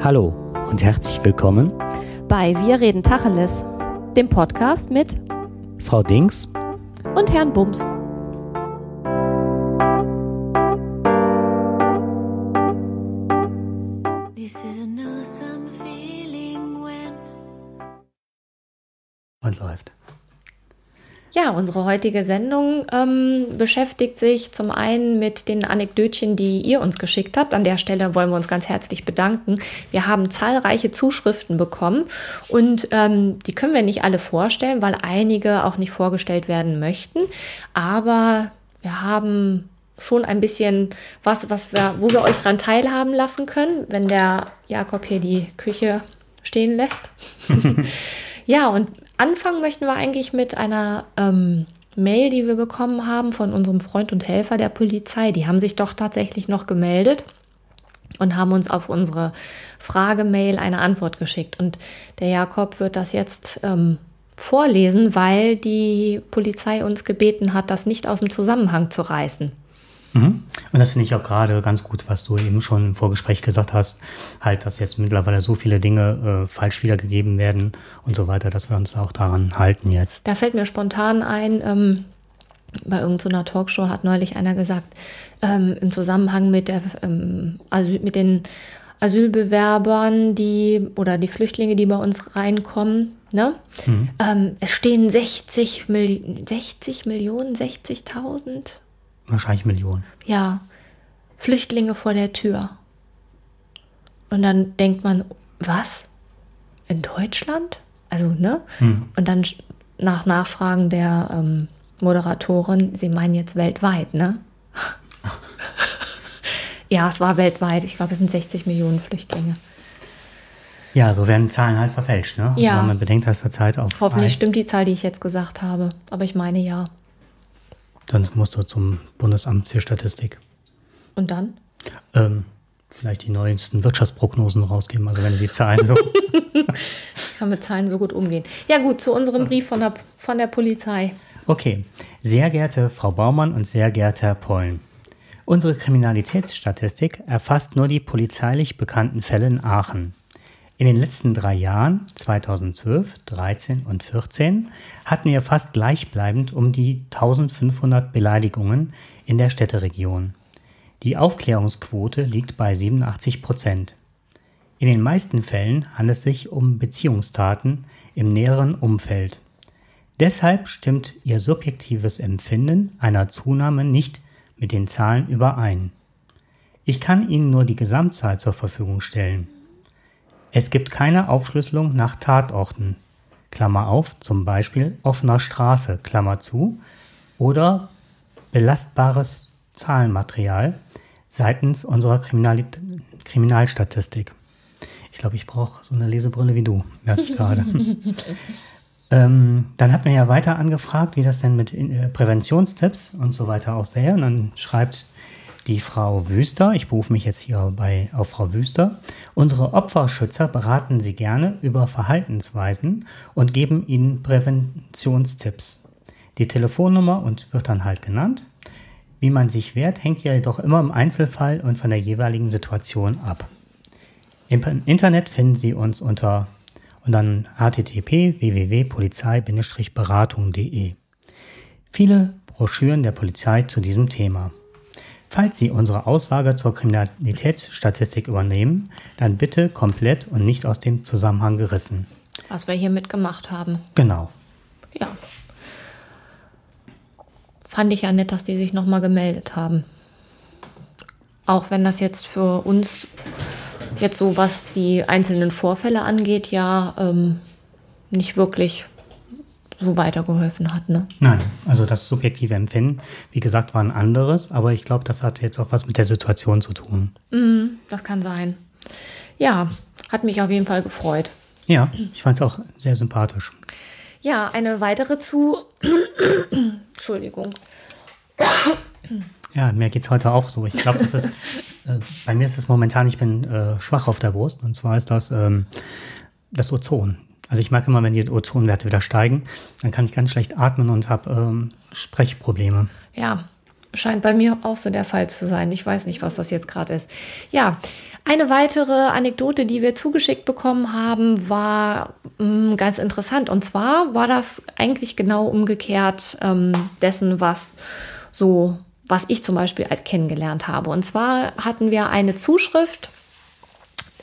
Hallo und herzlich willkommen bei Wir reden Tacheles, dem Podcast mit Frau Dings und Herrn Bums. Und läuft. Ja, unsere heutige Sendung ähm, beschäftigt sich zum einen mit den Anekdötchen, die ihr uns geschickt habt. An der Stelle wollen wir uns ganz herzlich bedanken. Wir haben zahlreiche Zuschriften bekommen und ähm, die können wir nicht alle vorstellen, weil einige auch nicht vorgestellt werden möchten. Aber wir haben schon ein bisschen was, was wir, wo wir euch dran teilhaben lassen können, wenn der Jakob hier die Küche stehen lässt. ja, und Anfangen möchten wir eigentlich mit einer ähm, Mail, die wir bekommen haben von unserem Freund und Helfer der Polizei. Die haben sich doch tatsächlich noch gemeldet und haben uns auf unsere Fragemail eine Antwort geschickt. Und der Jakob wird das jetzt ähm, vorlesen, weil die Polizei uns gebeten hat, das nicht aus dem Zusammenhang zu reißen. Mhm. Und das finde ich auch gerade ganz gut, was du eben schon im Vorgespräch gesagt hast, halt, dass jetzt mittlerweile so viele Dinge äh, falsch wiedergegeben werden und so weiter, dass wir uns auch daran halten jetzt. Da fällt mir spontan ein, ähm, bei irgendeiner Talkshow hat neulich einer gesagt, ähm, im Zusammenhang mit, der, ähm, Asyl, mit den Asylbewerbern, die oder die Flüchtlinge, die bei uns reinkommen, ne? Mhm. Ähm, es stehen 60, Mil 60 Millionen, 60.000 Wahrscheinlich Millionen. Ja, Flüchtlinge vor der Tür. Und dann denkt man, was? In Deutschland? Also, ne? Hm. Und dann nach Nachfragen der ähm, Moderatorin, sie meinen jetzt weltweit, ne? ja, es war weltweit. Ich glaube, es sind 60 Millionen Flüchtlinge. Ja, so werden Zahlen halt verfälscht, ne? Also ja. wenn man bedenkt, dass der Zeit auf. Hoffentlich stimmt die Zahl, die ich jetzt gesagt habe. Aber ich meine ja. Dann musst du zum Bundesamt für Statistik. Und dann? Ähm, vielleicht die neuesten Wirtschaftsprognosen rausgeben, also wenn die Zahlen so. ich kann mit Zahlen so gut umgehen. Ja, gut, zu unserem Brief von der, von der Polizei. Okay. Sehr geehrte Frau Baumann und sehr geehrter Herr Pollen. Unsere Kriminalitätsstatistik erfasst nur die polizeilich bekannten Fälle in Aachen. In den letzten drei Jahren, 2012, 13 und 14, hatten wir fast gleichbleibend um die 1500 Beleidigungen in der Städteregion. Die Aufklärungsquote liegt bei 87 Prozent. In den meisten Fällen handelt es sich um Beziehungstaten im näheren Umfeld. Deshalb stimmt Ihr subjektives Empfinden einer Zunahme nicht mit den Zahlen überein. Ich kann Ihnen nur die Gesamtzahl zur Verfügung stellen. Es gibt keine Aufschlüsselung nach Tatorten, Klammer auf, zum Beispiel offener Straße, Klammer zu, oder belastbares Zahlenmaterial seitens unserer Kriminal Kriminalstatistik. Ich glaube, ich brauche so eine Lesebrille wie du, merke ich gerade. ähm, dann hat man ja weiter angefragt, wie das denn mit äh, Präventionstipps und so weiter aussähe. Und dann schreibt die Frau Wüster, ich berufe mich jetzt hier bei, auf Frau Wüster, unsere Opferschützer beraten Sie gerne über Verhaltensweisen und geben Ihnen Präventionstipps. Die Telefonnummer und wird dann halt genannt. Wie man sich wehrt, hängt ja jedoch immer im Einzelfall und von der jeweiligen Situation ab. Im Internet finden Sie uns unter und dann http www.polizei-beratung.de. Viele Broschüren der Polizei zu diesem Thema. Falls Sie unsere Aussage zur Kriminalitätsstatistik übernehmen, dann bitte komplett und nicht aus dem Zusammenhang gerissen. Was wir hier mitgemacht haben. Genau. Ja. Fand ich ja nett, dass die sich nochmal gemeldet haben. Auch wenn das jetzt für uns jetzt so, was die einzelnen Vorfälle angeht, ja ähm, nicht wirklich so weitergeholfen hat. Ne? Nein, also das subjektive Empfinden, wie gesagt, war ein anderes, aber ich glaube, das hat jetzt auch was mit der Situation zu tun. Mm, das kann sein. Ja, hat mich auf jeden Fall gefreut. Ja, ich fand es auch sehr sympathisch. Ja, eine weitere zu. Entschuldigung. Ja, mir geht es heute auch so. Ich glaube, das ist, äh, bei mir ist es momentan, ich bin äh, schwach auf der Brust. Und zwar ist das ähm, das Ozon. Also ich merke immer, wenn die Ozonwerte wieder steigen, dann kann ich ganz schlecht atmen und habe ähm, Ja, scheint bei mir auch so der Fall zu sein. Ich weiß nicht, was das jetzt gerade ist. Ja, Eine weitere Anekdote, die wir zugeschickt bekommen haben, war mh, mm, ganz interessant. Und zwar war das eigentlich genau umgekehrt ähm, dessen, was so, was ich zum Beispiel kennengelernt habe. Und zwar hatten wir eine Zuschrift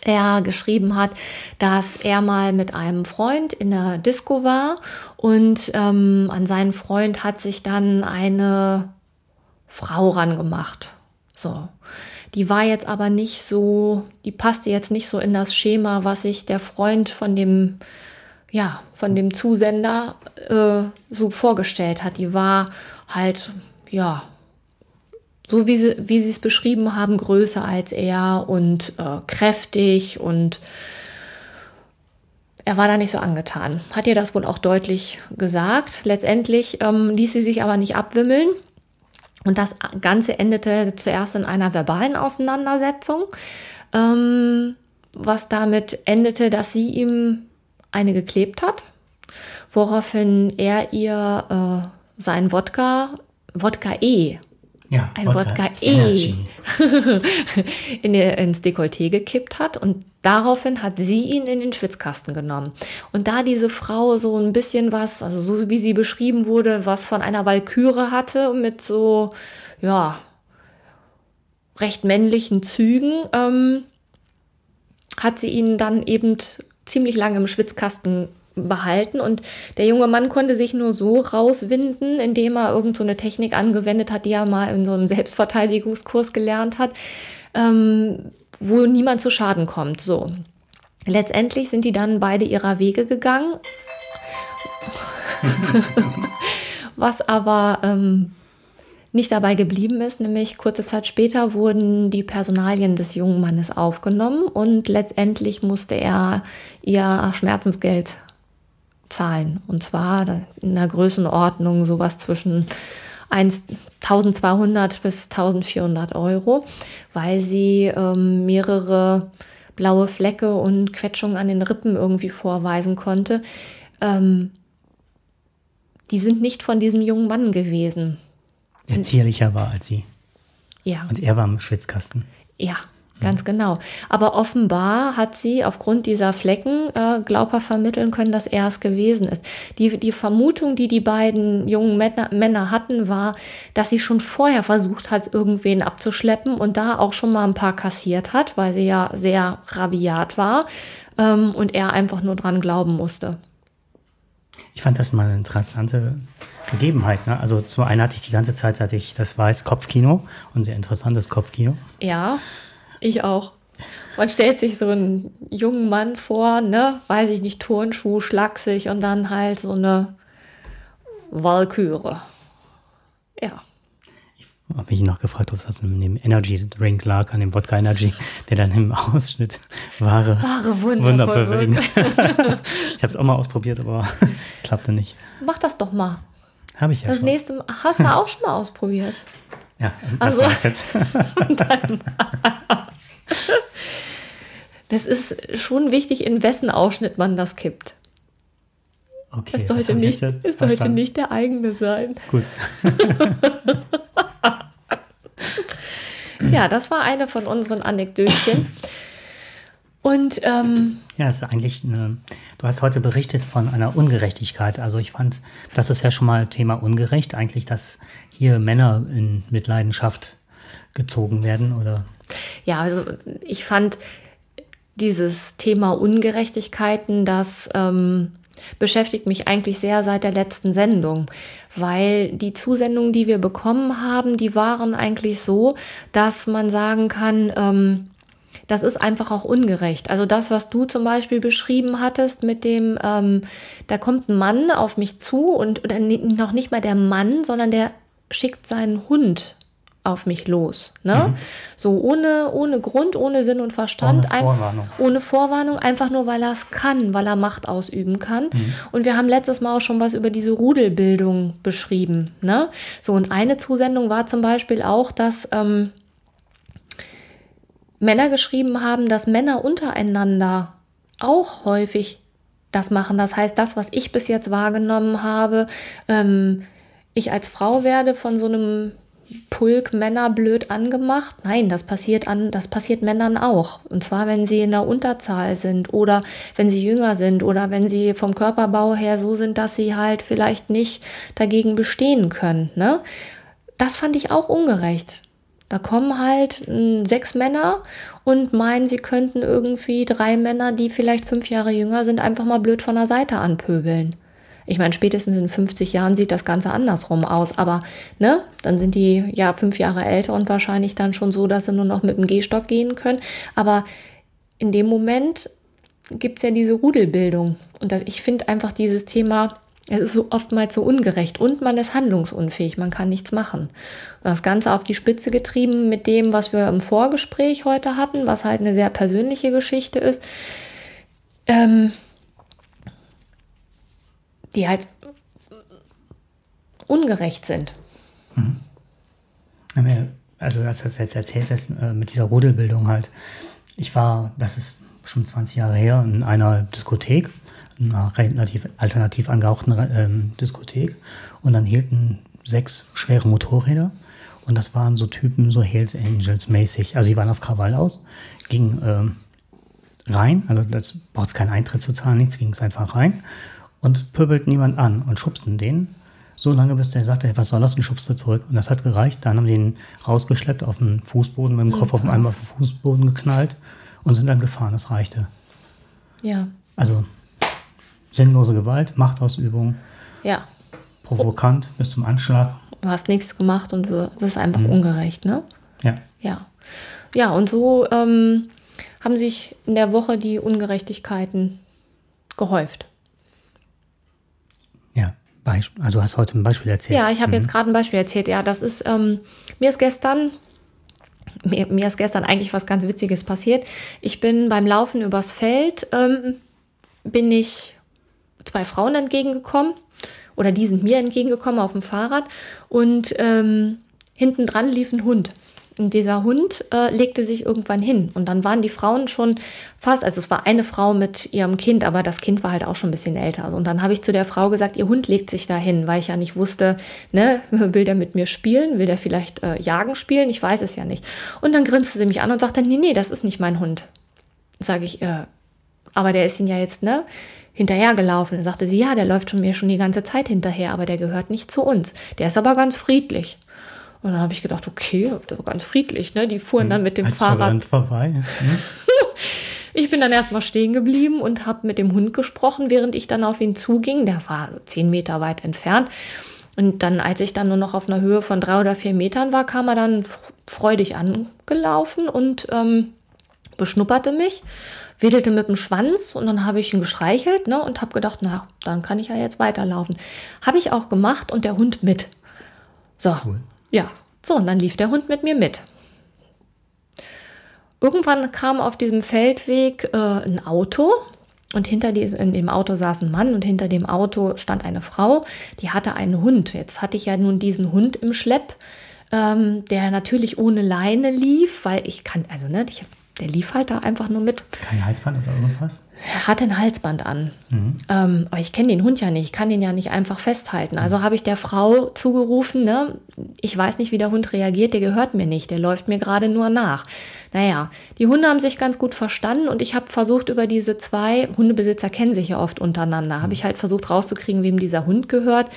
er geschrieben hat, dass er mal mit einem Freund in der Disco war und ähm, an seinen Freund hat sich dann eine Frau rangemacht. So. Die war jetzt aber nicht so, die passte jetzt nicht so in das Schema, was sich der Freund von dem, ja, von dem Zusender äh, so vorgestellt hat. Die war halt, ja, so wie sie, wie sie es beschrieben haben, größer als er und äh, kräftig und er war da nicht so angetan. Hat ihr das wohl auch deutlich gesagt. Letztendlich ähm, ließ sie sich aber nicht abwimmeln. Und das Ganze endete zuerst in einer verbalen Auseinandersetzung, ähm, was damit endete, dass sie ihm eine geklebt hat, woraufhin er ihr äh, sein Wodka, Wodka E, ja, ein Wodka, Wodka E in ihr, ins Dekolleté gekippt hat und daraufhin hat sie ihn in den Schwitzkasten genommen. Und da diese Frau so ein bisschen was, also so wie sie beschrieben wurde, was von einer Walküre hatte mit so, ja, recht männlichen Zügen, ähm, hat sie ihn dann eben ziemlich lange im Schwitzkasten behalten. Und der junge Mann konnte sich nur so rauswinden, indem er irgend so Technik angewendet hat, die er mal in so einem Selbstverteidigungskurs gelernt hat, ähm, wo niemand zu Schaden kommt. So. Letztendlich sind die dann beide ihrer Wege gegangen. Was aber ähm, nicht dabei geblieben ist, nämlich kurze Zeit später wurden die Personalien des jungen Mannes aufgenommen und letztendlich musste er ihr Schmerzensgeld zahlen. Und zwar in der Größenordnung sowas zwischen 1200 bis 1400 Euro, weil sie ähm, mehrere blaue Flecke und Quetschungen an den Rippen irgendwie vorweisen konnte. Ähm, die sind nicht von diesem jungen Mann gewesen. Der zierlicher war als sie. Ja. Und er war im Schwitzkasten. Ja, Ganz genau. Aber offenbar hat sie aufgrund dieser Flecken äh, glaubhaft vermitteln können, dass er es gewesen ist. Die, die Vermutung, die die beiden jungen Männer, Männer hatten, war, dass sie schon vorher versucht hat, irgendwen abzuschleppen und da auch schon mal ein paar kassiert hat, weil sie ja sehr rabiat war ähm, und er einfach nur dran glauben musste. Ich fand das mal eine interessante Gegebenheit. Ne? Also zum einen hatte ich die ganze Zeit, seit ich das weiß, Kopfkino und sehr interessantes Kopfkino. Ja. Ich auch. Man stellt sich so einen jungen Mann vor, ne, weiß ich nicht, Turnschuh, schlaksig und dann halt so eine Walküre. Ja. Ich habe mich noch gefragt, ob das in dem Energy Drink lag, an dem Wodka Energy, der dann im Ausschnitt Ware, Ware Wunder bewegt. ich habe es auch mal ausprobiert, aber klappte nicht. Mach das doch mal. Habe ich ja das schon. nächste Mal, hast du auch schon mal ausprobiert? Ja, das also, jetzt. Das ist schon wichtig, in wessen Ausschnitt man das kippt. Okay, es sollte, nicht, es sollte nicht der eigene sein. Gut. ja, das war eine von unseren Anekdötchen. Und ähm, ja, es ist eigentlich eine, du hast heute berichtet von einer Ungerechtigkeit. Also ich fand, das ist ja schon mal Thema ungerecht, eigentlich, dass hier Männer in Mitleidenschaft gezogen werden oder ja, also ich fand dieses Thema Ungerechtigkeiten, das ähm, beschäftigt mich eigentlich sehr seit der letzten Sendung, weil die Zusendungen, die wir bekommen haben, die waren eigentlich so, dass man sagen kann, ähm, das ist einfach auch ungerecht. Also das, was du zum Beispiel beschrieben hattest mit dem, ähm, da kommt ein Mann auf mich zu und oder noch nicht mal der Mann, sondern der schickt seinen Hund auf mich los. Ne? Mhm. So ohne, ohne Grund, ohne Sinn und Verstand. Ohne Vorwarnung. ohne Vorwarnung, einfach nur, weil er es kann, weil er Macht ausüben kann. Mhm. Und wir haben letztes Mal auch schon was über diese Rudelbildung beschrieben. Ne? So, und eine Zusendung war zum Beispiel auch, dass ähm, Männer geschrieben haben, dass Männer untereinander auch häufig das machen. Das heißt, das, was ich bis jetzt wahrgenommen habe, ähm, ich als Frau werde von so einem Pulk Männer blöd angemacht. Nein, das passiert an, das passiert Männern auch. Und zwar, wenn sie in der Unterzahl sind oder wenn sie jünger sind oder wenn sie vom Körperbau her so sind, dass sie halt vielleicht nicht dagegen bestehen können. Ne? Das fand ich auch ungerecht. Da kommen halt äh, sechs Männer und meinen, sie könnten irgendwie drei Männer, die vielleicht fünf Jahre jünger sind, einfach mal blöd von der Seite anpöbeln. Ich meine, spätestens in 50 Jahren sieht das Ganze andersrum aus, aber ne, dann sind die ja fünf Jahre älter und wahrscheinlich dann schon so, dass sie nur noch mit dem Gehstock gehen können. Aber in dem Moment gibt es ja diese Rudelbildung. Und das, ich finde einfach dieses Thema, es ist so oftmals so ungerecht und man ist handlungsunfähig, man kann nichts machen. Und das Ganze auf die Spitze getrieben mit dem, was wir im Vorgespräch heute hatten, was halt eine sehr persönliche Geschichte ist. Ähm, die halt ungerecht sind. Mhm. Also als du das jetzt erzählt hast, äh, mit dieser Rudelbildung halt. Ich war, das ist schon 20 Jahre her, in einer Diskothek, einer relativ alternativ angehauchten ähm, Diskothek. Und dann hielten sechs schwere Motorräder. Und das waren so Typen, so Hells Angels mäßig. Also die waren auf Krawall aus, gingen ähm, rein, also das braucht es keinen Eintritt zu zahlen, nichts, ging es einfach rein und pöbelten niemand an und schubsten den. So lange, bis der sagte, hey, was soll das? Und schubste zurück. Und das hat gereicht. Dann haben die ihn rausgeschleppt auf den Fußboden, mit dem Kopf auf einmal auf den Fußboden geknallt und sind dann gefahren. Das reichte. Ja. Also sinnlose Gewalt, Machtausübung. Ja. Provokant bis zum Anschlag. Du hast nichts gemacht und das ist einfach mhm. ungerecht, ne? Ja. Ja. Ja, und so ähm, haben sich in der Woche die Ungerechtigkeiten gehäuft. Beispiel, also hast heute ein Beispiel erzählt. Ja, ich habe mhm. jetzt gerade ein Beispiel erzählt. Ja, das ist, ähm, mir ist gestern, mir, mir, ist gestern eigentlich was ganz Witziges passiert. Ich bin beim Laufen übers Feld, ähm, bin ich zwei Frauen entgegengekommen oder die sind mir entgegengekommen auf dem Fahrrad und ähm, hinten dran lief ein Hund. Und dieser Hund äh, legte sich irgendwann hin. Und dann waren die Frauen schon fast, also es war eine Frau mit ihrem Kind, aber das Kind war halt auch schon ein bisschen älter. Und dann habe ich zu der Frau gesagt, ihr Hund legt sich da hin, weil ich ja nicht wusste, ne, will der mit mir spielen? Will der vielleicht äh, Jagen spielen? Ich weiß es ja nicht. Und dann grinste sie mich an und sagte, nee, nee, das ist nicht mein Hund. Sage ich, äh, aber der ist ihn ja jetzt, ne? hinterhergelaufen. Dann sagte sie, ja, der läuft schon mir schon die ganze Zeit hinterher, aber der gehört nicht zu uns. Der ist aber ganz friedlich. Und dann habe ich gedacht, okay, das war ganz friedlich, ne? Die fuhren dann mit dem Als Fahrrad. vorbei. Hm? ich bin dann erstmal stehen geblieben und habe mit dem Hund gesprochen, während ich dann auf ihn zuging. Der war zehn Meter weit entfernt. Und dann, als ich dann nur noch auf einer Höhe von drei oder vier Metern war, kam er dann freudig angelaufen und ähm, beschnupperte mich, wedelte mit dem Schwanz und dann habe ich ihn gestreichelt ne, und habe gedacht, na, dann kann ich ja jetzt weiterlaufen. Habe ich auch gemacht und der Hund mit. So, cool. Ja, so, und dann lief der Hund mit mir mit. Irgendwann kam auf diesem Feldweg äh, ein Auto und hinter diesem, in dem Auto saß ein Mann und hinter dem Auto stand eine Frau, die hatte einen Hund. Jetzt hatte ich ja nun diesen Hund im Schlepp, ähm, der natürlich ohne Leine lief, weil ich kann, also ne, ich, der lief halt da einfach nur mit. Kein Halsband oder irgendwas? Er hatte ein Halsband an. Mhm. Ähm, aber ich kenne den Hund ja nicht. Ich kann den ja nicht einfach festhalten. Also habe ich der Frau zugerufen, ne? ich weiß nicht, wie der Hund reagiert. Der gehört mir nicht. Der läuft mir gerade nur nach. Naja, die Hunde haben sich ganz gut verstanden und ich habe versucht, über diese zwei Hundebesitzer kennen sich ja oft untereinander, habe ich halt versucht rauszukriegen, wem dieser Hund gehört.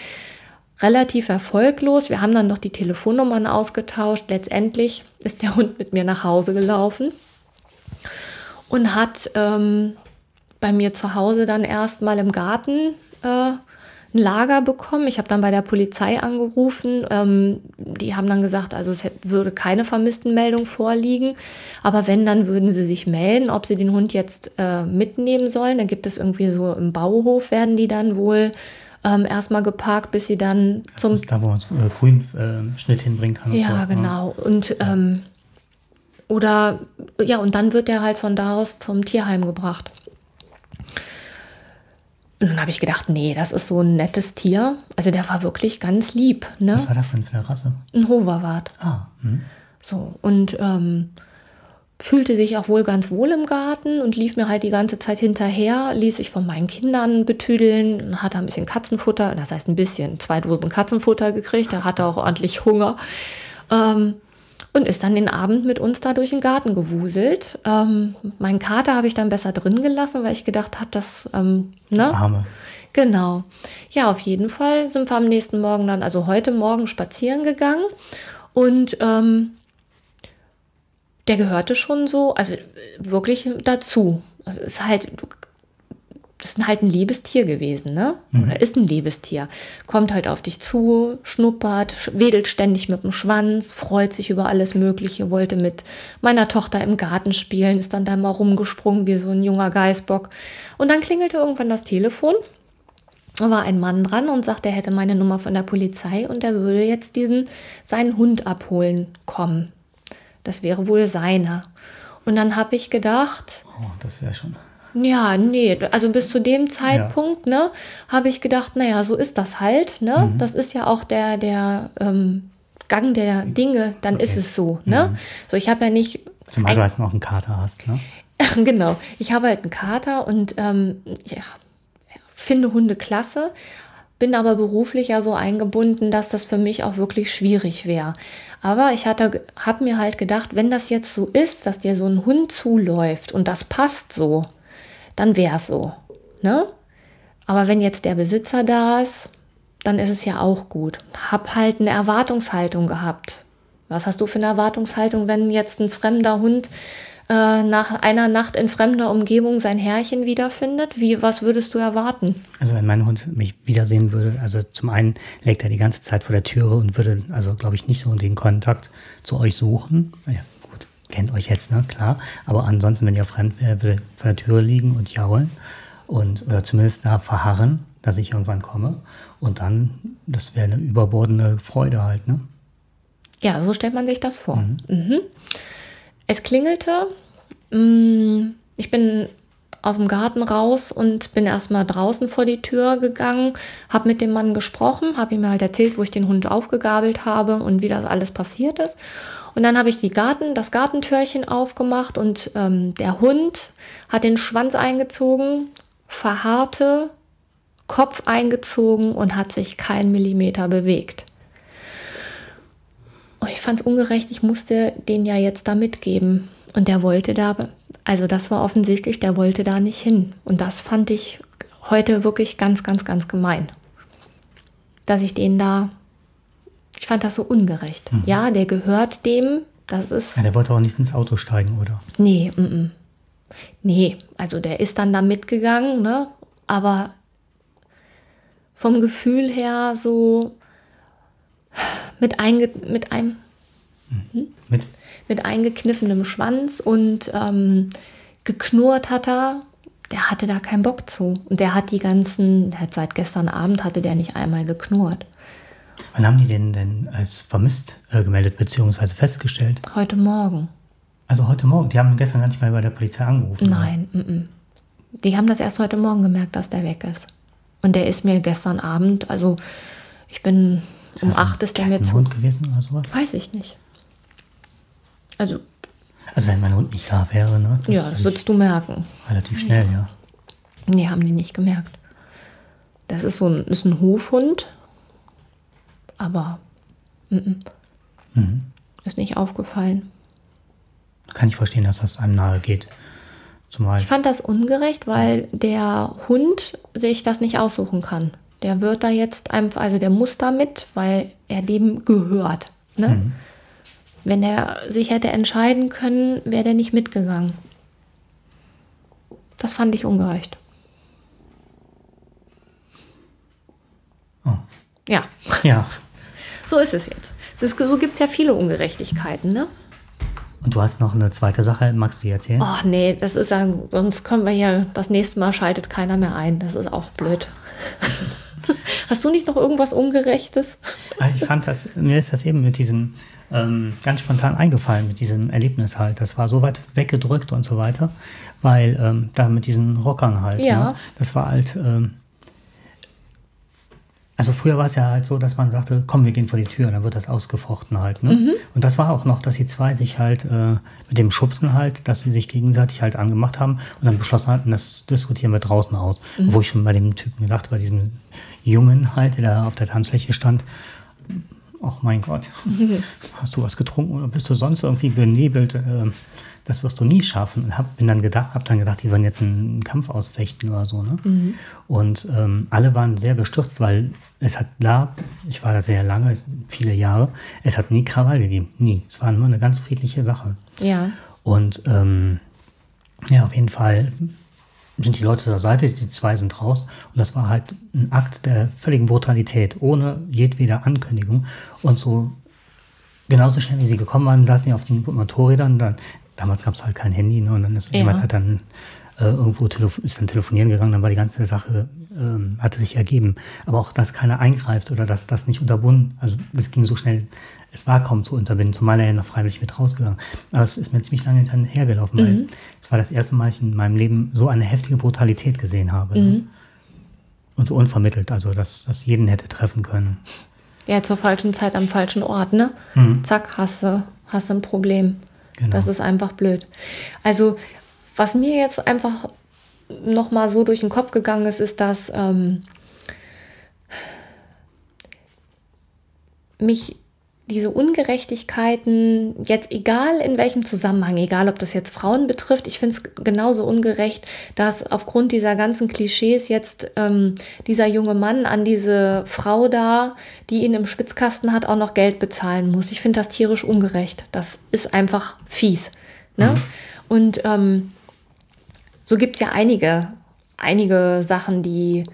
Relativ erfolglos. Wir haben dann noch die Telefonnummern ausgetauscht. Letztendlich ist der Hund mit mir nach Hause gelaufen und hat ähm, bei mir zu Hause dann erstmal im Garten äh, ein Lager bekommen. Ich habe dann bei der Polizei angerufen. Ähm, die haben dann gesagt, also es würde keine Vermisstenmeldung vorliegen. Aber wenn, dann würden sie sich melden, ob sie den Hund jetzt äh, mitnehmen sollen. Da gibt es irgendwie so im Bauhof, werden die dann wohl ähm, erstmal geparkt, bis sie dann das zum. da, wo man so, äh, Grünschnitt hinbringen kann. Und ja, sowas, ne? genau. Ne? Und ähm, oder ja, und dann wird der halt von da aus zum Tierheim gebracht. Und dann habe ich gedacht, nee, das ist so ein nettes Tier. Also der war wirklich ganz lieb. Ne? Was war das denn für eine Rasse? Ein Hoverwart. Ah. Hm. So, und ähm, fühlte sich auch wohl ganz wohl im Garten und lief mir halt die ganze Zeit hinterher, ließ sich von meinen Kindern betüdeln, hatte ein bisschen Katzenfutter, das heißt ein bisschen, zwei Dosen Katzenfutter gekriegt, er hatte auch ordentlich Hunger. Ähm, und ist dann den Abend mit uns da durch den Garten gewuselt. Ähm, meinen Kater habe ich dann besser drin gelassen, weil ich gedacht habe, dass, ähm, ne? Arme. Genau. Ja, auf jeden Fall sind wir am nächsten Morgen dann, also heute Morgen spazieren gegangen und ähm, der gehörte schon so, also wirklich dazu. Also es ist halt, das ist halt ein liebes Tier gewesen, ne? Mhm. Oder ist ein liebes Tier. Kommt halt auf dich zu, schnuppert, wedelt ständig mit dem Schwanz, freut sich über alles Mögliche, wollte mit meiner Tochter im Garten spielen, ist dann da mal rumgesprungen wie so ein junger Geißbock. Und dann klingelte irgendwann das Telefon. Da war ein Mann dran und sagte, er hätte meine Nummer von der Polizei und er würde jetzt diesen seinen Hund abholen kommen. Das wäre wohl seiner. Und dann habe ich gedacht. Oh, das ist ja schon. Ja, nee, also bis zu dem Zeitpunkt, ja. ne, habe ich gedacht, naja, so ist das halt, ne? Mhm. Das ist ja auch der, der ähm, Gang der Dinge, dann okay. ist es so, ne? Mhm. So, ich habe ja nicht. Zumal du jetzt noch einen Kater hast, ne? genau, ich habe halt einen Kater und ähm, ja, finde Hunde klasse, bin aber beruflich ja so eingebunden, dass das für mich auch wirklich schwierig wäre. Aber ich habe mir halt gedacht, wenn das jetzt so ist, dass dir so ein Hund zuläuft und das passt so, dann wäre es so. Ne? Aber wenn jetzt der Besitzer da ist, dann ist es ja auch gut. Hab halt eine Erwartungshaltung gehabt. Was hast du für eine Erwartungshaltung, wenn jetzt ein fremder Hund äh, nach einer Nacht in fremder Umgebung sein Herrchen wiederfindet? Wie, was würdest du erwarten? Also wenn mein Hund mich wiedersehen würde, also zum einen legt er die ganze Zeit vor der Türe und würde, also glaube ich, nicht so den Kontakt zu euch suchen. Kennt euch jetzt, ne? Klar. Aber ansonsten, wenn ihr fremd wäre, würde vor der Tür liegen und jaulen und oder zumindest da verharren, dass ich irgendwann komme. Und dann, das wäre eine überbordende Freude halt, ne? Ja, so stellt man sich das vor. Mhm. Mhm. Es klingelte. Mm, ich bin aus dem Garten raus und bin erstmal draußen vor die Tür gegangen, habe mit dem Mann gesprochen, habe ihm halt erzählt, wo ich den Hund aufgegabelt habe und wie das alles passiert ist. Und dann habe ich die Garten, das Gartentürchen aufgemacht und ähm, der Hund hat den Schwanz eingezogen, verharrte, Kopf eingezogen und hat sich kein Millimeter bewegt. Und ich fand es ungerecht, ich musste den ja jetzt da mitgeben. Und der wollte da, also das war offensichtlich, der wollte da nicht hin. Und das fand ich heute wirklich ganz, ganz, ganz gemein. Dass ich den da ich fand das so ungerecht. Mhm. Ja, der gehört dem. Das ist. Ja, der wollte auch nicht ins Auto steigen, oder? Nee, m -m. nee. Also der ist dann da mitgegangen, ne? Aber vom Gefühl her so mit, einge mit einem mhm. hm? mit? mit eingekniffenem Schwanz und ähm, geknurrt hat er. Der hatte da keinen Bock zu. Und der hat die ganzen, der hat seit gestern Abend hatte der nicht einmal geknurrt. Wann haben die den denn als vermisst äh, gemeldet bzw. festgestellt? Heute Morgen. Also heute Morgen? Die haben gestern gar nicht mal bei der Polizei angerufen? Nein, m -m. die haben das erst heute Morgen gemerkt, dass der weg ist. Und der ist mir gestern Abend, also ich bin ist um acht ist der mir zu. Hund gewesen oder sowas? Weiß ich nicht. Also. Also wenn mein Hund nicht da wäre, ne? Das ja, das würdest du merken. Relativ schnell, ja. ja. Nee, haben die nicht gemerkt. Das ist so ein, ist ein Hofhund, aber m -m. Mhm. ist nicht aufgefallen. Kann ich verstehen, dass das einem nahe geht. Zumal ich fand das ungerecht, weil der Hund sich das nicht aussuchen kann. Der wird da jetzt einfach, also der muss da mit, weil er dem gehört. Ne? Mhm. Wenn er sich hätte entscheiden können, wäre der nicht mitgegangen. Das fand ich ungerecht. Oh. Ja. Ja. So ist es jetzt. Ist, so gibt es ja viele Ungerechtigkeiten, ne? Und du hast noch eine zweite Sache, magst du erzählen? Ach nee, das ist ja, sonst können wir hier, das nächste Mal schaltet keiner mehr ein. Das ist auch blöd. Hast du nicht noch irgendwas Ungerechtes? Also ich fand das, mir ist das eben mit diesem ähm, ganz spontan eingefallen, mit diesem Erlebnis halt. Das war so weit weggedrückt und so weiter, weil ähm, da mit diesen Rockern halt, ja. Ne, das war halt, ähm, also früher war es ja halt so, dass man sagte, komm, wir gehen vor die Tür, und dann wird das ausgefochten halt. Ne? Mhm. Und das war auch noch, dass die zwei sich halt äh, mit dem Schubsen halt, dass sie sich gegenseitig halt angemacht haben und dann beschlossen hatten, das diskutieren wir draußen aus. Mhm. Wo ich schon bei dem Typen gedacht, bei diesem Jungen halt, der da auf der Tanzfläche stand, ach mein Gott, hast du was getrunken oder bist du sonst irgendwie benebelt? Ähm, das wirst du nie schaffen. Und hab, bin dann gedacht, hab dann gedacht, die werden jetzt einen Kampf ausfechten oder so. Ne? Mhm. Und ähm, alle waren sehr bestürzt, weil es hat da, ich war da sehr lange, viele Jahre, es hat nie Krawall gegeben. Nie. Es war nur eine ganz friedliche Sache. Ja. Und ähm, ja, auf jeden Fall sind die Leute zur Seite, die zwei sind raus. Und das war halt ein Akt der völligen Brutalität, ohne jedweder Ankündigung. Und so genauso schnell wie sie gekommen waren, saßen sie auf den Motorrädern. Dann, damals gab es halt kein Handy, ne? Und dann ist ja. jemand hat dann äh, irgendwo ist dann telefonieren gegangen, dann war die ganze Sache, ähm, hatte sich ergeben. Aber auch, dass keiner eingreift oder dass das nicht unterbunden, also das ging so schnell, es war kaum zu unterbinden, zumal er ja noch freiwillig mit rausgegangen. Aber es ist mir ziemlich lange hinterhergelaufen, mhm. weil es war das erste Mal, ich in meinem Leben so eine heftige Brutalität gesehen habe. Ne? Mhm. Ne? Und so unvermittelt, also dass das jeden hätte treffen können. Ja, zur falschen Zeit am falschen Ort, ne? Mhm. Zack, hast du, hast du ein Problem. Genau. Das ist einfach blöd. Also, was mir jetzt einfach nochmal so durch den Kopf gegangen ist, ist, dass ähm, mich diese Ungerechtigkeiten, jetzt egal in welchem Zusammenhang, egal ob das jetzt Frauen betrifft, ich finde es genauso ungerecht, dass aufgrund dieser ganzen Klischees jetzt ähm, dieser junge Mann an diese Frau da, die ihn im Spitzkasten hat, auch noch Geld bezahlen muss. Ich finde das tierisch ungerecht. Das ist einfach fies. Ne? Mhm. Und ähm, so gibt es ja einige, einige Sachen, die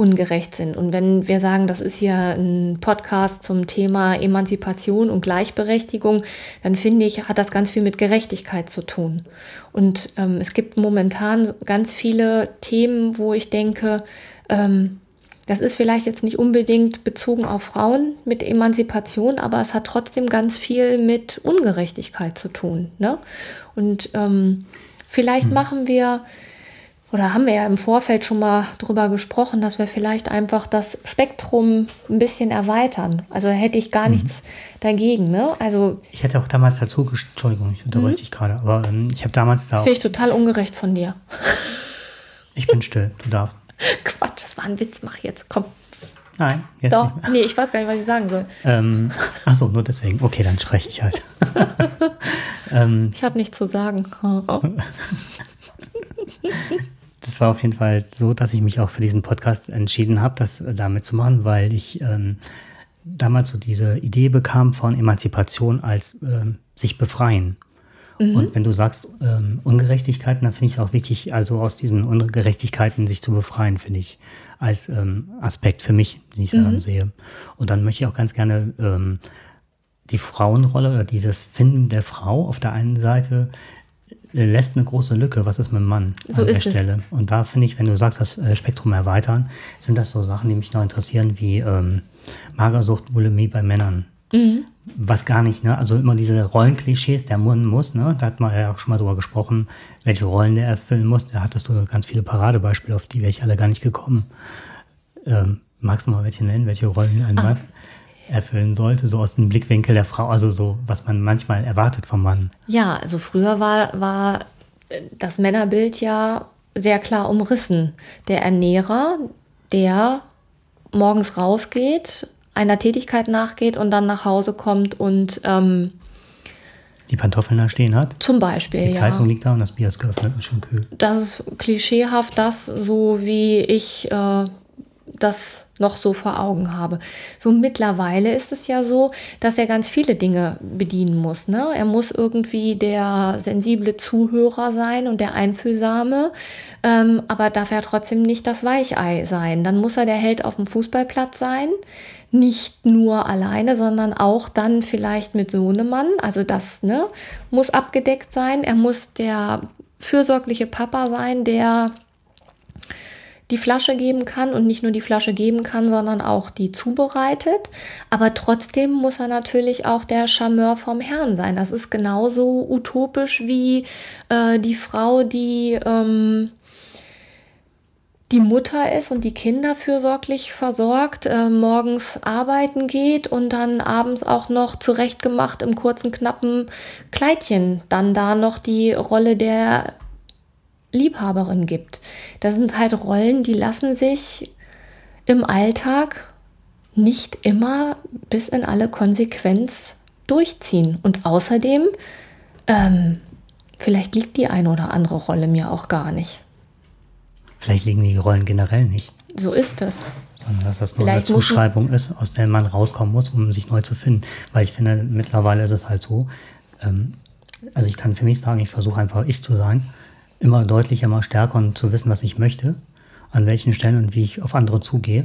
ungerecht sind. Und wenn wir sagen, das ist hier ein Podcast zum Thema Emanzipation und Gleichberechtigung, dann finde ich, hat das ganz viel mit Gerechtigkeit zu tun. Und ähm, es gibt momentan ganz viele Themen, wo ich denke, ähm, das ist vielleicht jetzt nicht unbedingt bezogen auf Frauen mit Emanzipation, aber es hat trotzdem ganz viel mit Ungerechtigkeit zu tun. Ne? Und ähm, vielleicht hm. machen wir oder haben wir ja im Vorfeld schon mal drüber gesprochen, dass wir vielleicht einfach das Spektrum ein bisschen erweitern. Also hätte ich gar mhm. nichts dagegen. Ne? Also ich hätte auch damals dazu, Entschuldigung, ich unterbreche mhm. dich gerade, aber ähm, ich habe damals da. Finde ich total ungerecht von dir. Ich bin still, du darfst. Quatsch, das war ein Witz, mach jetzt, komm. Nein, jetzt Doch, nicht. nee, ich weiß gar nicht, was ich sagen soll. Ähm, Achso, nur deswegen. Okay, dann spreche ich halt. ähm, ich habe nichts zu sagen. Das war auf jeden Fall so, dass ich mich auch für diesen Podcast entschieden habe, das äh, damit zu machen, weil ich ähm, damals so diese Idee bekam von Emanzipation als ähm, sich befreien. Mhm. Und wenn du sagst ähm, Ungerechtigkeiten, dann finde ich auch wichtig, also aus diesen Ungerechtigkeiten sich zu befreien, finde ich als ähm, Aspekt für mich, den ich daran mhm. sehe. Und dann möchte ich auch ganz gerne ähm, die Frauenrolle oder dieses Finden der Frau auf der einen Seite lässt eine große Lücke. Was ist mit dem Mann so an der Stelle? Es. Und da finde ich, wenn du sagst, das äh, Spektrum erweitern, sind das so Sachen, die mich noch interessieren, wie ähm, Magersucht, Bulimie bei Männern. Mhm. Was gar nicht, ne? Also immer diese Rollenklischees, der Mann muss, ne? Da hat man ja auch schon mal drüber gesprochen, welche Rollen der erfüllen muss. Da hattest du ganz viele Paradebeispiele, auf die wäre ich alle gar nicht gekommen. Ähm, magst du mal welche nennen, welche Rollen ein Mann? Erfüllen sollte, so aus dem Blickwinkel der Frau, also so, was man manchmal erwartet vom Mann. Ja, also früher war, war das Männerbild ja sehr klar umrissen. Der Ernährer, der morgens rausgeht, einer Tätigkeit nachgeht und dann nach Hause kommt und ähm, die Pantoffeln da stehen hat. Zum Beispiel. Die Zeitung liegt da und das Bier ist geöffnet und schon kühl. Das ist klischeehaft, das so wie ich äh, das noch so vor Augen habe. So mittlerweile ist es ja so, dass er ganz viele Dinge bedienen muss. Ne? Er muss irgendwie der sensible Zuhörer sein und der Einfühlsame, ähm, aber darf er trotzdem nicht das Weichei sein. Dann muss er der Held auf dem Fußballplatz sein. Nicht nur alleine, sondern auch dann vielleicht mit Sohnemann. Also das ne, muss abgedeckt sein. Er muss der fürsorgliche Papa sein, der die Flasche geben kann und nicht nur die Flasche geben kann, sondern auch die zubereitet. Aber trotzdem muss er natürlich auch der Charmeur vom Herrn sein. Das ist genauso utopisch wie äh, die Frau, die ähm, die Mutter ist und die Kinder fürsorglich versorgt, äh, morgens arbeiten geht und dann abends auch noch zurechtgemacht im kurzen, knappen Kleidchen dann da noch die Rolle der Liebhaberin gibt. Das sind halt Rollen, die lassen sich im Alltag nicht immer bis in alle Konsequenz durchziehen. Und außerdem, ähm, vielleicht liegt die eine oder andere Rolle mir auch gar nicht. Vielleicht liegen die Rollen generell nicht. So ist es. Sondern dass das nur Vielleicht eine Zuschreibung ist, aus der man rauskommen muss, um sich neu zu finden. Weil ich finde, mittlerweile ist es halt so, ähm, also ich kann für mich sagen, ich versuche einfach ich zu sein, immer deutlicher, immer stärker und zu wissen, was ich möchte, an welchen Stellen und wie ich auf andere zugehe.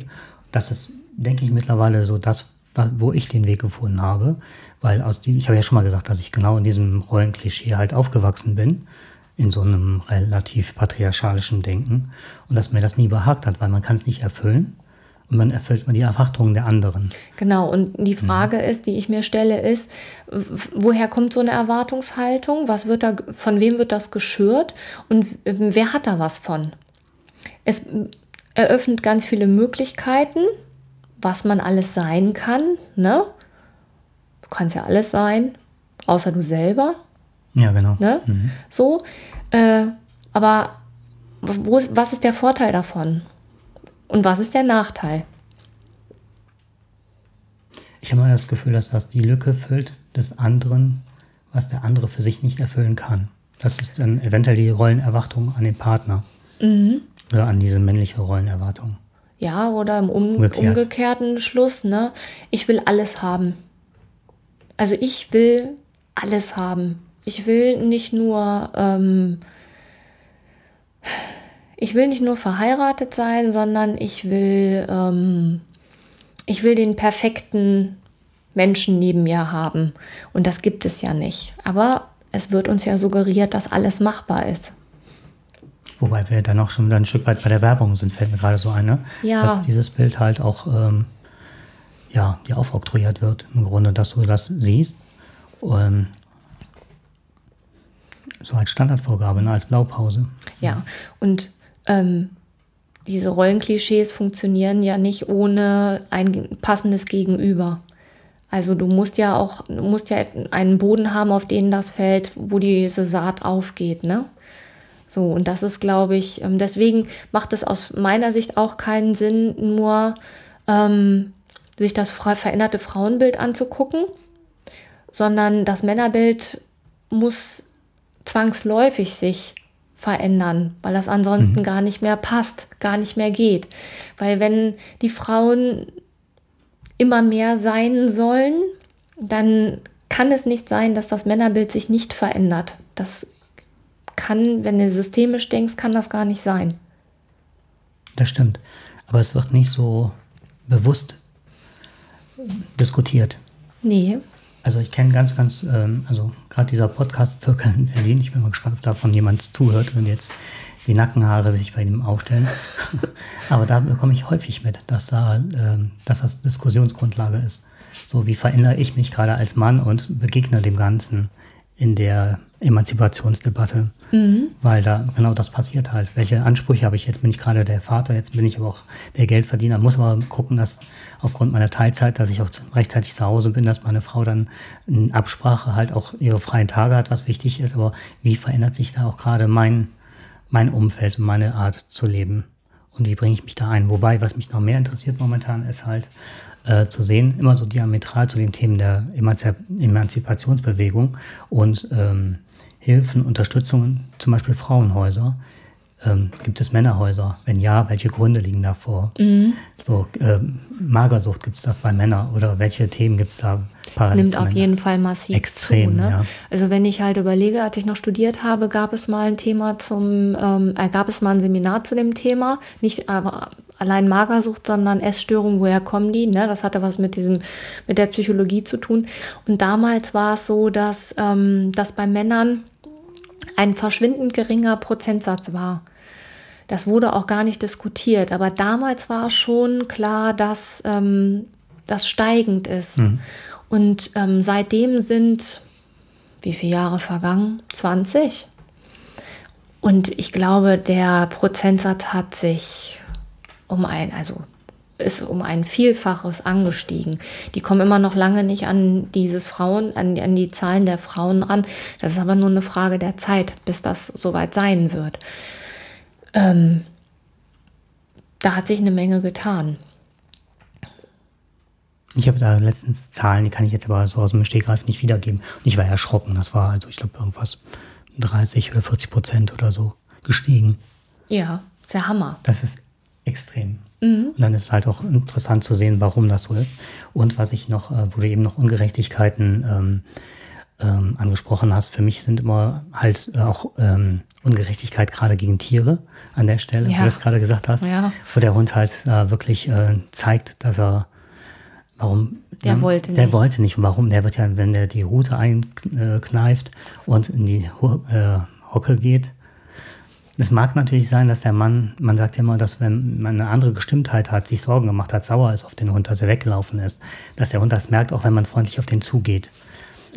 Das ist, denke ich, mittlerweile so das, wo ich den Weg gefunden habe, weil aus dem, ich habe ja schon mal gesagt, dass ich genau in diesem Rollenklischee halt aufgewachsen bin in so einem relativ patriarchalischen Denken und dass mir das nie behagt hat, weil man kann es nicht erfüllen und man erfüllt die Erwartungen der anderen. Genau, und die mhm. Frage mhm. ist, die ich mir stelle, ist, woher kommt so eine Erwartungshaltung? Was wird da, von wem wird das geschürt und wer hat da was von? Es eröffnet ganz viele Möglichkeiten, was man alles sein kann, ne? Du kannst ja alles sein, außer du selber. Ja, genau. Ne? Mhm. So. Äh, aber wo, was ist der Vorteil davon? Und was ist der Nachteil? Ich habe mal das Gefühl, dass das die Lücke füllt des anderen, was der andere für sich nicht erfüllen kann. Das ist dann eventuell die Rollenerwartung an den Partner. Mhm. Oder an diese männliche Rollenerwartung. Ja, oder im um Umgekehrt. umgekehrten Schluss, ne? Ich will alles haben. Also ich will alles haben. Ich will nicht nur, ähm, ich will nicht nur verheiratet sein, sondern ich will, ähm, ich will den perfekten Menschen neben mir haben. Und das gibt es ja nicht. Aber es wird uns ja suggeriert, dass alles machbar ist. Wobei wir dann auch schon ein Stück weit bei der Werbung sind, fällt mir gerade so ein, ne? ja. dass dieses Bild halt auch ähm, ja, dir aufoktroyiert wird. Im Grunde, dass du das siehst. Ähm, so als Standardvorgabe, ne, als Blaupause. Ja, und ähm, diese Rollenklischees funktionieren ja nicht ohne ein passendes Gegenüber. Also du musst ja auch, musst ja einen Boden haben, auf den das fällt, wo diese Saat aufgeht, ne? So, und das ist, glaube ich, ähm, deswegen macht es aus meiner Sicht auch keinen Sinn, nur ähm, sich das veränderte Frauenbild anzugucken, sondern das Männerbild muss zwangsläufig sich verändern, weil das ansonsten mhm. gar nicht mehr passt, gar nicht mehr geht. Weil wenn die Frauen immer mehr sein sollen, dann kann es nicht sein, dass das Männerbild sich nicht verändert. Das kann, wenn du systemisch denkst, kann das gar nicht sein. Das stimmt. Aber es wird nicht so bewusst diskutiert. Nee. Also ich kenne ganz, ganz, ähm, also gerade dieser Podcast-Zirkel in Berlin, ich bin mal gespannt, ob davon jemand zuhört und jetzt die Nackenhaare sich bei ihm aufstellen. Aber da bekomme ich häufig mit, dass, da, ähm, dass das Diskussionsgrundlage ist. So wie verändere ich mich gerade als Mann und begegne dem Ganzen in der Emanzipationsdebatte, mhm. weil da genau das passiert halt. Welche Ansprüche habe ich? Jetzt bin ich gerade der Vater, jetzt bin ich aber auch der Geldverdiener, muss aber gucken, dass aufgrund meiner Teilzeit, dass ich auch rechtzeitig zu Hause bin, dass meine Frau dann in Absprache halt auch ihre freien Tage hat, was wichtig ist. Aber wie verändert sich da auch gerade mein, mein Umfeld und meine Art zu leben? Und wie bringe ich mich da ein? Wobei, was mich noch mehr interessiert momentan, ist halt, äh, zu sehen, immer so diametral zu den Themen der Emanzipationsbewegung und ähm, Hilfen, Unterstützungen, zum Beispiel Frauenhäuser. Ähm, gibt es Männerhäuser? Wenn ja, welche Gründe liegen davor? Mhm. So, ähm, Magersucht gibt es das bei Männern oder welche Themen gibt es da? Es nimmt auf jeden Fall massiv Extrem, zu. Ne? Ja. Also wenn ich halt überlege, als ich noch studiert habe, gab es mal ein Thema zum, ähm, äh, gab es mal ein Seminar zu dem Thema, nicht aber allein Magersucht, sondern Essstörung, woher kommen die? Ne? Das hatte was mit diesem, mit der Psychologie zu tun. Und damals war es so, dass, ähm, dass bei Männern ein verschwindend geringer Prozentsatz war. Das wurde auch gar nicht diskutiert, aber damals war schon klar, dass ähm, das steigend ist. Mhm. Und ähm, seitdem sind, wie viele Jahre vergangen? 20. Und ich glaube, der Prozentsatz hat sich um ein, also ist um ein Vielfaches angestiegen. Die kommen immer noch lange nicht an dieses Frauen, an, an die Zahlen der Frauen ran. Das ist aber nur eine Frage der Zeit, bis das soweit sein wird. Ähm, da hat sich eine Menge getan. Ich habe da letztens Zahlen, die kann ich jetzt aber so aus dem Stegreif nicht wiedergeben. Und ich war erschrocken. Das war also, ich glaube, irgendwas 30 oder 40 Prozent oder so gestiegen. Ja, sehr Hammer. Das ist extrem. Mhm. Und dann ist es halt auch interessant zu sehen, warum das so ist. Und was ich noch, äh, wo du eben noch Ungerechtigkeiten ähm, ähm, angesprochen hast, für mich sind immer halt äh, auch ähm, Ungerechtigkeit gerade gegen Tiere an der Stelle, ja. wie du das gerade gesagt hast, ja. wo der Hund halt äh, wirklich äh, zeigt, dass er Warum? Der ne? wollte nicht. Der wollte nicht. Und warum? Der wird ja, wenn der die Rute einkneift und in die äh, Hocke geht. Es mag natürlich sein, dass der Mann, man sagt ja immer, dass wenn man eine andere Gestimmtheit hat, sich Sorgen gemacht hat, sauer ist auf den Hund, dass er weggelaufen ist, dass der Hund das merkt, auch wenn man freundlich auf den zugeht.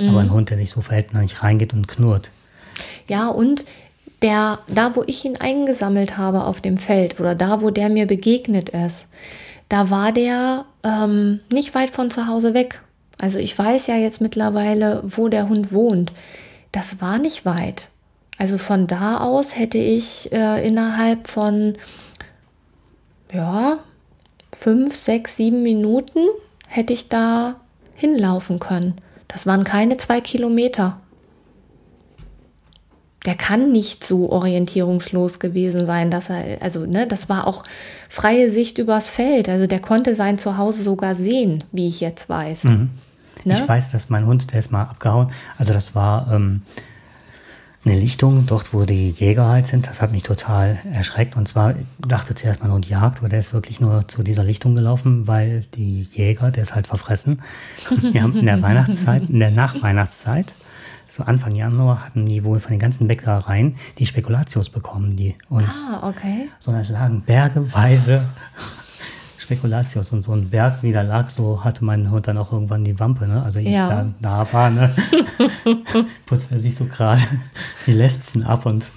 Mhm. Aber ein Hund, der sich so verhält, nicht reingeht und knurrt. Ja, und der, da wo ich ihn eingesammelt habe auf dem Feld oder da, wo der mir begegnet ist, da war der ähm, nicht weit von zu Hause weg. Also ich weiß ja jetzt mittlerweile, wo der Hund wohnt. Das war nicht weit. Also von da aus hätte ich äh, innerhalb von ja fünf, sechs, sieben Minuten hätte ich da hinlaufen können. Das waren keine zwei Kilometer der kann nicht so orientierungslos gewesen sein, dass er, also, ne, das war auch freie Sicht übers Feld. Also der konnte sein Zuhause sogar sehen, wie ich jetzt weiß. Mhm. Ne? Ich weiß, dass mein Hund, der ist mal abgehauen. Also das war ähm, eine Lichtung, dort wo die Jäger halt sind. Das hat mich total erschreckt. Und zwar dachte zuerst mein Hund jagt, aber der ist wirklich nur zu dieser Lichtung gelaufen, weil die Jäger, der ist halt verfressen. Wir haben in der Weihnachtszeit, in der Nachweihnachtszeit, so Anfang Januar hatten die wohl von den ganzen Bäckereien die Spekulatius bekommen, die uns. Ah, okay. So lagen bergeweise Spekulatius und so ein Berg wie da lag, so hatte mein Hund dann auch irgendwann die Wampe, ne? Also ich ja. da, da war, ne? Putzte er sich so gerade die Lefzen ab und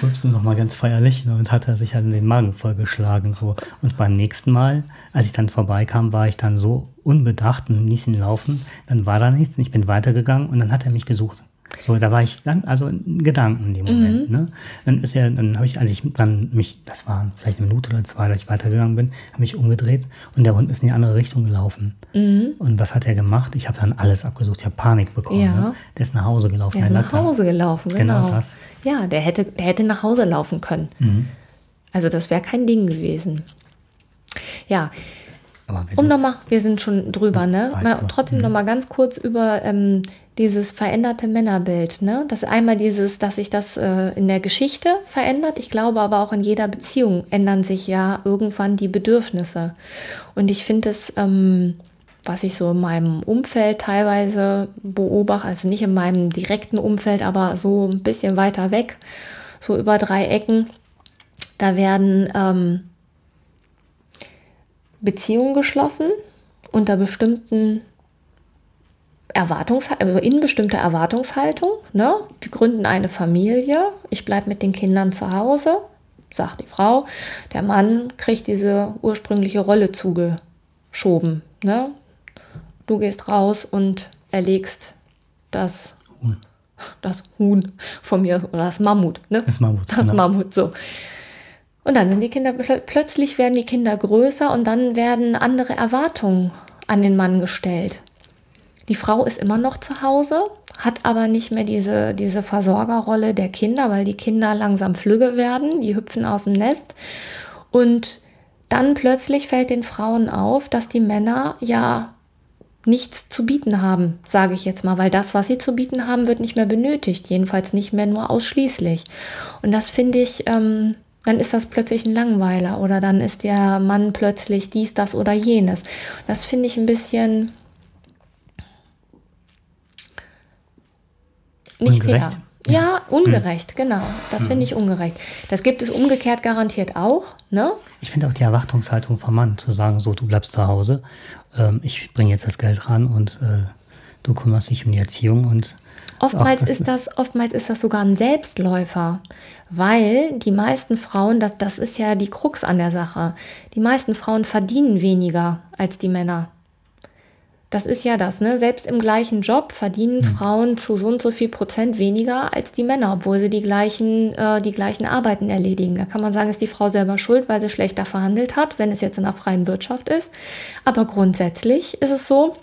rülpste nochmal ganz feierlich ne? und hat er sich halt den Magen vollgeschlagen. So. Und beim nächsten Mal, als ich dann vorbeikam, war ich dann so unbedacht und ließ ihn laufen. Dann war da nichts und ich bin weitergegangen und dann hat er mich gesucht. So, da war ich dann, also in Gedanken in dem Moment. Mhm. Ne? Dann ist er, dann habe ich, als ich dann mich, das war vielleicht eine Minute oder zwei, als ich weitergegangen bin, habe ich umgedreht und der Hund ist in die andere Richtung gelaufen. Mhm. Und was hat er gemacht? Ich habe dann alles abgesucht, ich habe Panik bekommen. Ja. Ne? Der ist nach Hause gelaufen. Der ist nach Hause gelaufen, genau. genau. das. Ja, der hätte, der hätte nach Hause laufen können. Mhm. Also das wäre kein Ding gewesen. Ja, um nochmal, wir sind schon drüber, ne? Mal, trotzdem mhm. nochmal ganz kurz über ähm, dieses veränderte Männerbild, ne? Das einmal dieses, dass sich das äh, in der Geschichte verändert. Ich glaube aber auch in jeder Beziehung ändern sich ja irgendwann die Bedürfnisse. Und ich finde es, ähm, was ich so in meinem Umfeld teilweise beobachte, also nicht in meinem direkten Umfeld, aber so ein bisschen weiter weg, so über drei Ecken, da werden ähm, Beziehungen geschlossen unter bestimmten Erwartungs also in bestimmter Erwartungshaltung. Ne? Wir gründen eine Familie, ich bleibe mit den Kindern zu Hause, sagt die Frau. Der Mann kriegt diese ursprüngliche Rolle zugeschoben. Ne? Du gehst raus und erlegst das Huhn, das Huhn von mir oder das Mammut. Ne? Das Mammut. Das genau. Mammut, so. Und dann sind die Kinder, plötzlich werden die Kinder größer und dann werden andere Erwartungen an den Mann gestellt. Die Frau ist immer noch zu Hause, hat aber nicht mehr diese, diese Versorgerrolle der Kinder, weil die Kinder langsam flügge werden, die hüpfen aus dem Nest. Und dann plötzlich fällt den Frauen auf, dass die Männer ja nichts zu bieten haben, sage ich jetzt mal, weil das, was sie zu bieten haben, wird nicht mehr benötigt, jedenfalls nicht mehr nur ausschließlich. Und das finde ich ähm, dann ist das plötzlich ein Langweiler oder dann ist der Mann plötzlich dies, das oder jenes. Das finde ich ein bisschen nicht ungerecht. fair. Ja, ungerecht, mhm. genau. Das finde ich ungerecht. Das gibt es umgekehrt garantiert auch. Ne? Ich finde auch die Erwartungshaltung vom Mann, zu sagen, so, du bleibst zu Hause, ähm, ich bringe jetzt das Geld ran und äh, du kümmerst dich um die Erziehung und Oftmals, ist das, oftmals ist das sogar ein Selbstläufer, weil die meisten Frauen, das, das ist ja die Krux an der Sache, die meisten Frauen verdienen weniger als die Männer. Das ist ja das, ne? Selbst im gleichen Job verdienen hm. Frauen zu so und so viel Prozent weniger als die Männer, obwohl sie die gleichen, äh, die gleichen Arbeiten erledigen. Da kann man sagen, ist die Frau selber schuld, weil sie schlechter verhandelt hat, wenn es jetzt in der freien Wirtschaft ist. Aber grundsätzlich ist es so,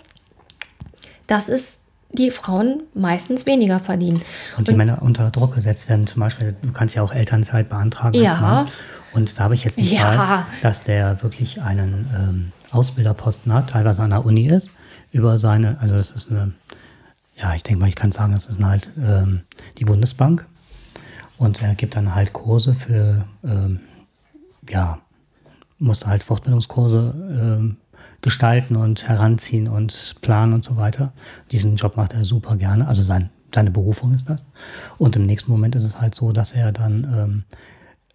dass es die Frauen meistens weniger verdienen. Und die und, Männer unter Druck gesetzt werden. Zum Beispiel, du kannst ja auch Elternzeit beantragen. Ja. Und da habe ich jetzt nicht ja. Fall, dass der wirklich einen ähm, Ausbilderposten hat, teilweise an der Uni ist, über seine, also das ist eine, ja, ich denke mal, ich kann sagen, das ist halt ähm, die Bundesbank. Und er gibt dann halt Kurse für, ähm, ja, musste halt Fortbildungskurse ähm, gestalten und heranziehen und planen und so weiter. Diesen Job macht er super gerne. Also sein, seine Berufung ist das. Und im nächsten Moment ist es halt so, dass er dann, ähm,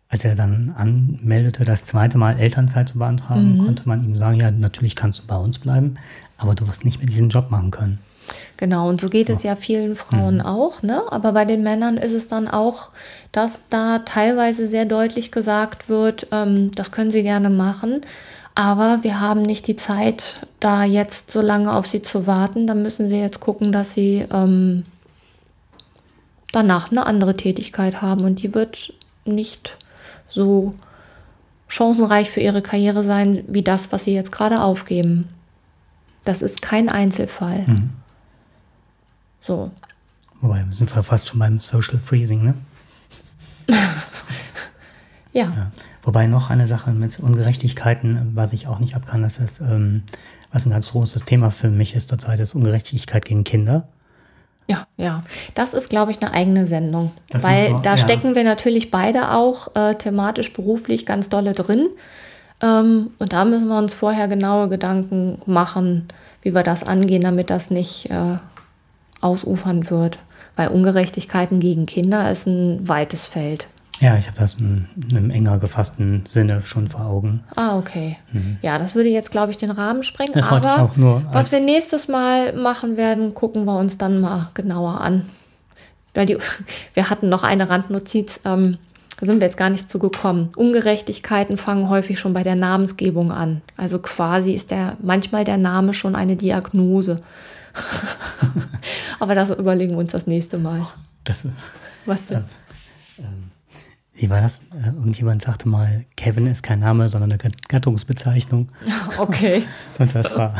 als er dann anmeldete, das zweite Mal Elternzeit zu beantragen, mhm. konnte man ihm sagen, ja, natürlich kannst du bei uns bleiben, aber du wirst nicht mehr diesen Job machen können. Genau, und so geht es ja vielen Frauen mhm. auch, ne? Aber bei den Männern ist es dann auch, dass da teilweise sehr deutlich gesagt wird, ähm, das können sie gerne machen, aber wir haben nicht die Zeit, da jetzt so lange auf sie zu warten. Da müssen sie jetzt gucken, dass sie ähm, danach eine andere Tätigkeit haben. Und die wird nicht so chancenreich für ihre Karriere sein, wie das, was sie jetzt gerade aufgeben. Das ist kein Einzelfall. Mhm. So. Wobei, wir sind fast schon beim Social Freezing, ne? ja. ja. Wobei noch eine Sache mit Ungerechtigkeiten, was ich auch nicht abkann, das ist, ähm, was ein ganz großes Thema für mich ist zurzeit, ist Ungerechtigkeit gegen Kinder. Ja, ja. Das ist, glaube ich, eine eigene Sendung. Das weil so, da ja. stecken wir natürlich beide auch äh, thematisch, beruflich ganz dolle drin. Ähm, und da müssen wir uns vorher genaue Gedanken machen, wie wir das angehen, damit das nicht äh, ausufern wird. Weil Ungerechtigkeiten gegen Kinder ist ein weites Feld. Ja, ich habe das in, in, einem enger gefassten Sinne schon vor Augen. Ah, okay. Mhm. Ja, das würde jetzt, glaube ich, den Rahmen sprengen. Das aber ich auch nur was wir nächstes Mal machen werden, gucken wir uns dann mal genauer an. Weil die, wir hatten noch eine Randnotiz, ähm, da sind wir jetzt gar nicht zugekommen. Ungerechtigkeiten fangen häufig schon bei der Namensgebung an. Also quasi ist der manchmal der Name schon eine Diagnose. aber das überlegen wir uns das nächste Mal. Ach, das, was denn? Ähm wie war das? Äh, irgendjemand sagte mal, Kevin ist kein Name, sondern eine Gattungsbezeichnung. Okay. und das war,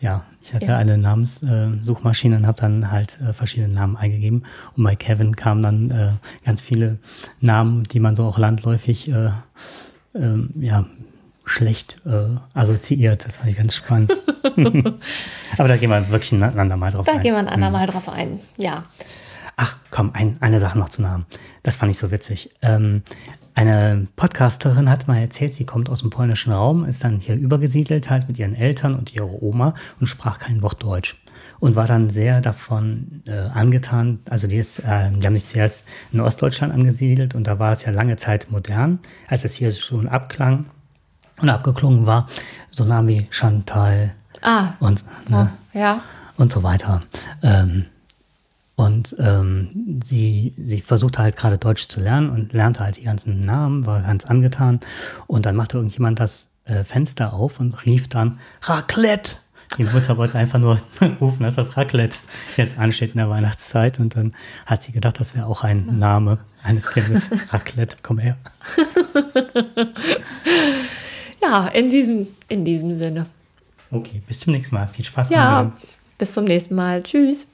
ja, ich hatte ja. eine Namenssuchmaschine und habe dann halt äh, verschiedene Namen eingegeben. Und bei Kevin kamen dann äh, ganz viele Namen, die man so auch landläufig, äh, ähm, ja, schlecht äh, assoziiert. Das fand ich ganz spannend. Aber da gehen wir wirklich ein andermal drauf da ein. Da gehen wir ein andermal hm. drauf ein, ja. Ach komm, ein, eine Sache noch zu Namen. Das fand ich so witzig. Ähm, eine Podcasterin hat mal erzählt, sie kommt aus dem polnischen Raum, ist dann hier übergesiedelt halt mit ihren Eltern und ihrer Oma und sprach kein Wort Deutsch. Und war dann sehr davon äh, angetan, also die, ist, äh, die haben sich zuerst in Ostdeutschland angesiedelt und da war es ja lange Zeit modern, als es hier schon abklang und abgeklungen war, so Namen wie Chantal ah, und, ne, oh, ja. und so weiter. Ähm, und ähm, sie, sie versuchte halt gerade Deutsch zu lernen und lernte halt die ganzen Namen, war ganz angetan. Und dann machte irgendjemand das äh, Fenster auf und rief dann Raclette. Die Mutter wollte einfach nur rufen, dass das Raclette jetzt ansteht in der Weihnachtszeit. Und dann hat sie gedacht, das wäre auch ein Name eines Kindes. Raclette, komm her. ja, in diesem, in diesem Sinne. Okay, bis zum nächsten Mal. Viel Spaß. Ja, bis zum nächsten Mal. Tschüss.